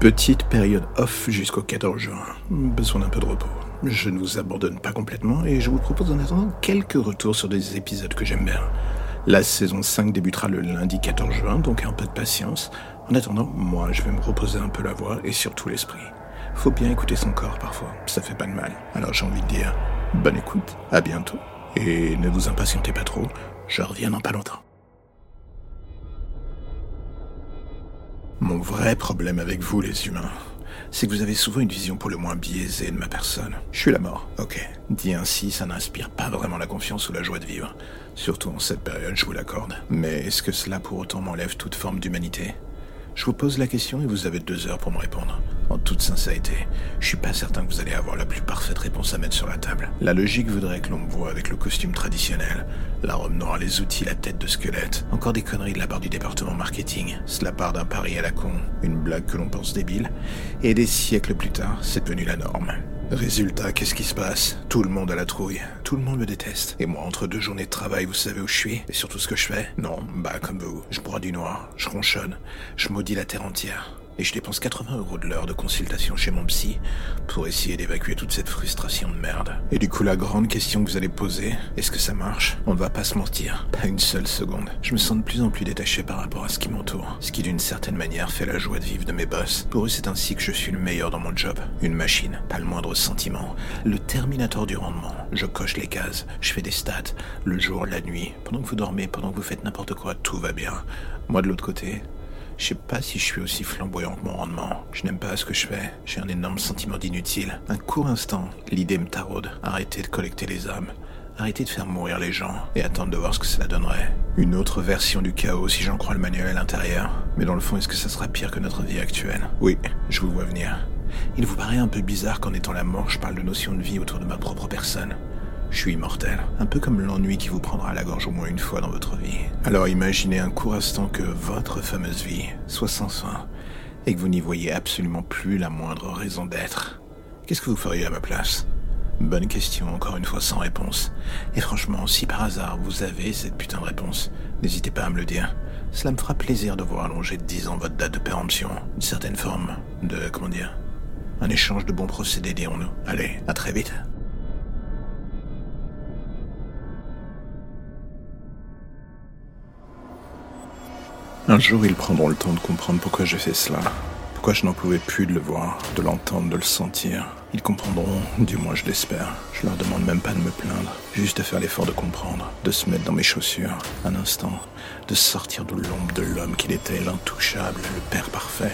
Petite période off jusqu'au 14 juin. Besoin d'un peu de repos. Je ne vous abandonne pas complètement et je vous propose en attendant quelques retours sur des épisodes que j'aime bien. La saison 5 débutera le lundi 14 juin, donc un peu de patience. En attendant, moi, je vais me reposer un peu la voix et surtout l'esprit. Faut bien écouter son corps parfois, ça fait pas de mal. Alors j'ai envie de dire, bonne écoute, à bientôt. Et ne vous impatientez pas trop, je reviens dans pas longtemps. Mon vrai problème avec vous, les humains, c'est que vous avez souvent une vision pour le moins biaisée de ma personne. Je suis la mort, ok. Dit ainsi, ça n'inspire pas vraiment la confiance ou la joie de vivre. Surtout en cette période, je vous l'accorde. Mais est-ce que cela pour autant m'enlève toute forme d'humanité? Je vous pose la question et vous avez deux heures pour me répondre. En toute sincérité, je suis pas certain que vous allez avoir la plus parfaite réponse à mettre sur la table. La logique voudrait que l'on me voit avec le costume traditionnel, la robe noire, les outils, la tête de squelette. Encore des conneries de la part du département marketing. Cela part d'un pari à la con, une blague que l'on pense débile, et des siècles plus tard, c'est devenu la norme. Résultat, qu'est-ce qui se passe? Tout le monde a la trouille. Tout le monde me déteste. Et moi, entre deux journées de travail, vous savez où je suis? Et surtout ce que je fais? Non, bah comme vous. Je bois du noir, je ronchonne, je maudis la terre entière et je dépense 80 euros de l'heure de consultation chez mon psy pour essayer d'évacuer toute cette frustration de merde. Et du coup, la grande question que vous allez poser, est-ce que ça marche? On ne va pas se mentir, pas une seule seconde. Je me sens de plus en plus détaché par rapport à ce qui m'entoure, ce qui d'une certaine manière fait la joie de vivre de mes boss. Pour eux, c'est ainsi que je suis le meilleur dans mon job. Une machine, pas le moindre sentiment. Le terminator du rendement. Je coche les cases, je fais des stats, le jour, la nuit, pendant que vous dormez, pendant que vous faites n'importe quoi, tout va bien. Moi de l'autre côté, je sais pas si je suis aussi flamboyant que mon rendement. Je n'aime pas ce que je fais. J'ai un énorme sentiment d'inutile. Un court instant, l'idée me taraude. Arrêter de collecter les âmes. Arrêter de faire mourir les gens et attendre de voir ce que cela donnerait. Une autre version du chaos si j'en crois le manuel à l'intérieur. Mais dans le fond, est-ce que ça sera pire que notre vie actuelle? Oui, je vous vois venir. Il vous paraît un peu bizarre qu'en étant la mort, je parle de notion de vie autour de ma propre personne. Je suis immortel, un peu comme l'ennui qui vous prendra la gorge au moins une fois dans votre vie. Alors imaginez un court instant que votre fameuse vie soit sans fin et que vous n'y voyez absolument plus la moindre raison d'être. Qu'est-ce que vous feriez à ma place? Bonne question, encore une fois sans réponse. Et franchement, si par hasard vous avez cette putain de réponse, n'hésitez pas à me le dire. Cela me fera plaisir de voir allonger de 10 ans votre date de péremption. Une certaine forme de, comment dire, un échange de bons procédés, dirons-nous. Allez, à très vite. Un jour, ils prendront le temps de comprendre pourquoi j'ai fait cela. Pourquoi je n'en pouvais plus de le voir, de l'entendre, de le sentir. Ils comprendront, du moins je l'espère. Je leur demande même pas de me plaindre, juste de faire l'effort de comprendre, de se mettre dans mes chaussures, un instant, de sortir de l'ombre de l'homme qu'il était, l'intouchable, le père parfait.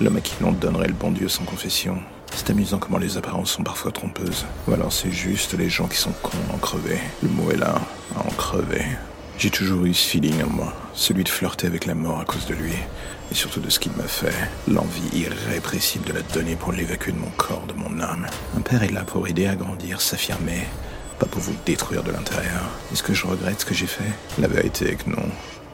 L'homme à qui l'on donnerait le bon Dieu sans confession. C'est amusant comment les apparences sont parfois trompeuses. Ou alors c'est juste les gens qui sont cons à en crever. Le mot est là, à en crever. J'ai toujours eu ce feeling en moi, celui de flirter avec la mort à cause de lui, et surtout de ce qu'il m'a fait, l'envie irrépressible de la donner pour l'évacuer de mon corps, de mon âme. Un père est là pour aider à grandir, s'affirmer, pas pour vous détruire de l'intérieur. Est-ce que je regrette ce que j'ai fait? La vérité est que non.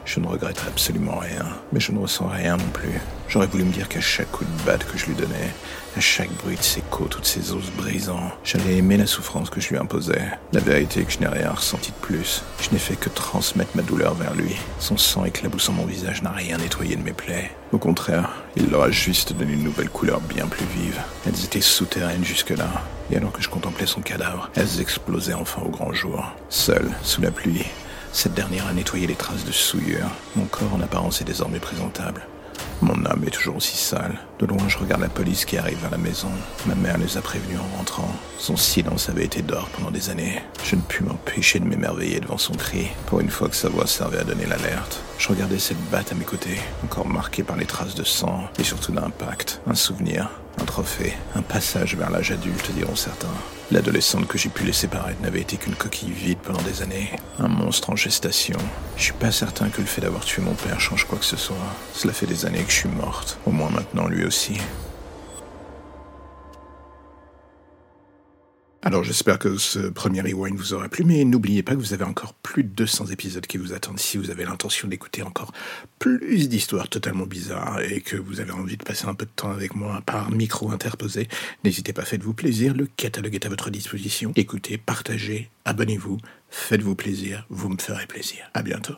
Je ne regrette absolument rien, mais je ne ressens rien non plus. J'aurais voulu me dire qu'à chaque coup de batte que je lui donnais, à chaque bruit de ses côtes, toutes ses os brisants, j'allais aimer la souffrance que je lui imposais. La vérité est que je n'ai rien ressenti de plus. Je n'ai fait que transmettre ma douleur vers lui. Son sang éclaboussant mon visage n'a rien nettoyé de mes plaies. Au contraire, il leur a juste donné une nouvelle couleur bien plus vive. Elles étaient souterraines jusque-là. Et alors que je contemplais son cadavre, elles explosaient enfin au grand jour. Seul, sous la pluie, cette dernière a nettoyé les traces de souillure. Mon corps en apparence est désormais présentable. Mon âme est toujours aussi sale. De loin, je regarde la police qui arrive vers la maison. Ma mère les a prévenus en rentrant. Son silence avait été d'or pendant des années. Je ne pus m'empêcher de m'émerveiller devant son cri, pour une fois que sa voix servait à donner l'alerte. Je regardais cette batte à mes côtés, encore marquée par les traces de sang et surtout d'impact. Un souvenir, un trophée, un passage vers l'âge adulte, diront certains. L'adolescente que j'ai pu laisser paraître n'avait été qu'une coquille vide pendant des années. Un monstre en gestation. Je suis pas certain que le fait d'avoir tué mon père change quoi que ce soit. Cela fait des années que je suis morte. Au moins maintenant, lui aussi. Alors j'espère que ce premier rewind vous aura plu, mais n'oubliez pas que vous avez encore plus de 200 épisodes qui vous attendent si vous avez l'intention d'écouter encore plus d'histoires totalement bizarres et que vous avez envie de passer un peu de temps avec moi par micro interposé. N'hésitez pas, faites-vous plaisir, le catalogue est à votre disposition. Écoutez, partagez, abonnez-vous, faites-vous plaisir, vous me ferez plaisir. À bientôt.